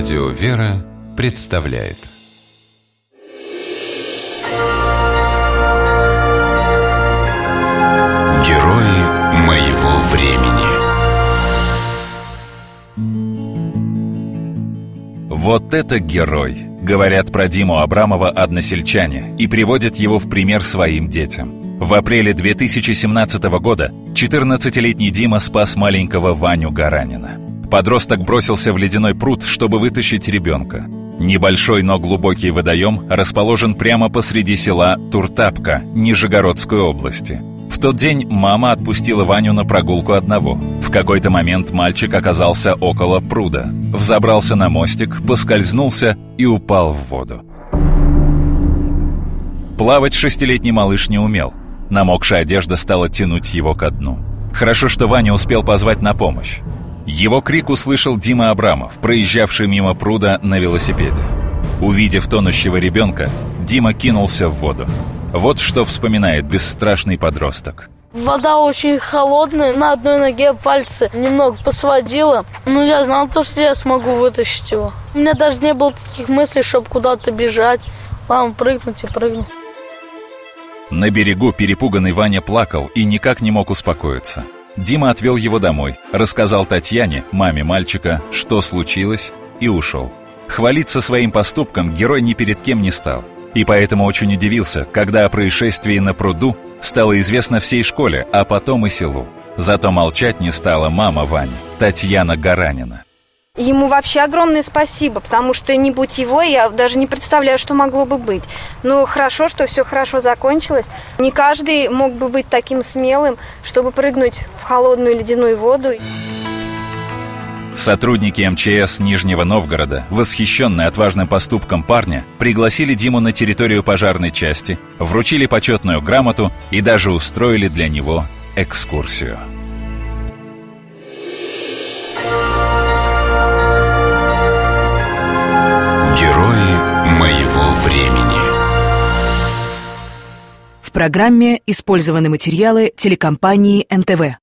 Радио «Вера» представляет Герои моего времени Вот это герой! Говорят про Диму Абрамова односельчане и приводят его в пример своим детям. В апреле 2017 года 14-летний Дима спас маленького Ваню Гаранина. Подросток бросился в ледяной пруд, чтобы вытащить ребенка. Небольшой, но глубокий водоем расположен прямо посреди села Туртапка, Нижегородской области. В тот день мама отпустила Ваню на прогулку одного. В какой-то момент мальчик оказался около пруда. Взобрался на мостик, поскользнулся и упал в воду. Плавать шестилетний малыш не умел. Намокшая одежда стала тянуть его ко дну. Хорошо, что Ваня успел позвать на помощь. Его крик услышал Дима Абрамов, проезжавший мимо пруда на велосипеде. Увидев тонущего ребенка, Дима кинулся в воду. Вот что вспоминает бесстрашный подросток. Вода очень холодная, на одной ноге пальцы немного посводила. Но я знал то, что я смогу вытащить его. У меня даже не было таких мыслей, чтобы куда-то бежать. Мама, прыгнуть и прыгнуть. На берегу перепуганный Ваня плакал и никак не мог успокоиться. Дима отвел его домой, рассказал Татьяне, маме мальчика, что случилось, и ушел. Хвалиться своим поступком герой ни перед кем не стал. И поэтому очень удивился, когда о происшествии на пруду стало известно всей школе, а потом и селу. Зато молчать не стала мама Вани, Татьяна Гаранина. Ему вообще огромное спасибо, потому что не будь его, я даже не представляю, что могло бы быть. Но хорошо, что все хорошо закончилось. Не каждый мог бы быть таким смелым, чтобы прыгнуть в холодную ледяную воду. Сотрудники МЧС Нижнего Новгорода, восхищенные отважным поступком парня, пригласили Диму на территорию пожарной части, вручили почетную грамоту и даже устроили для него экскурсию. Времени В программе использованы материалы телекомпании НТВ.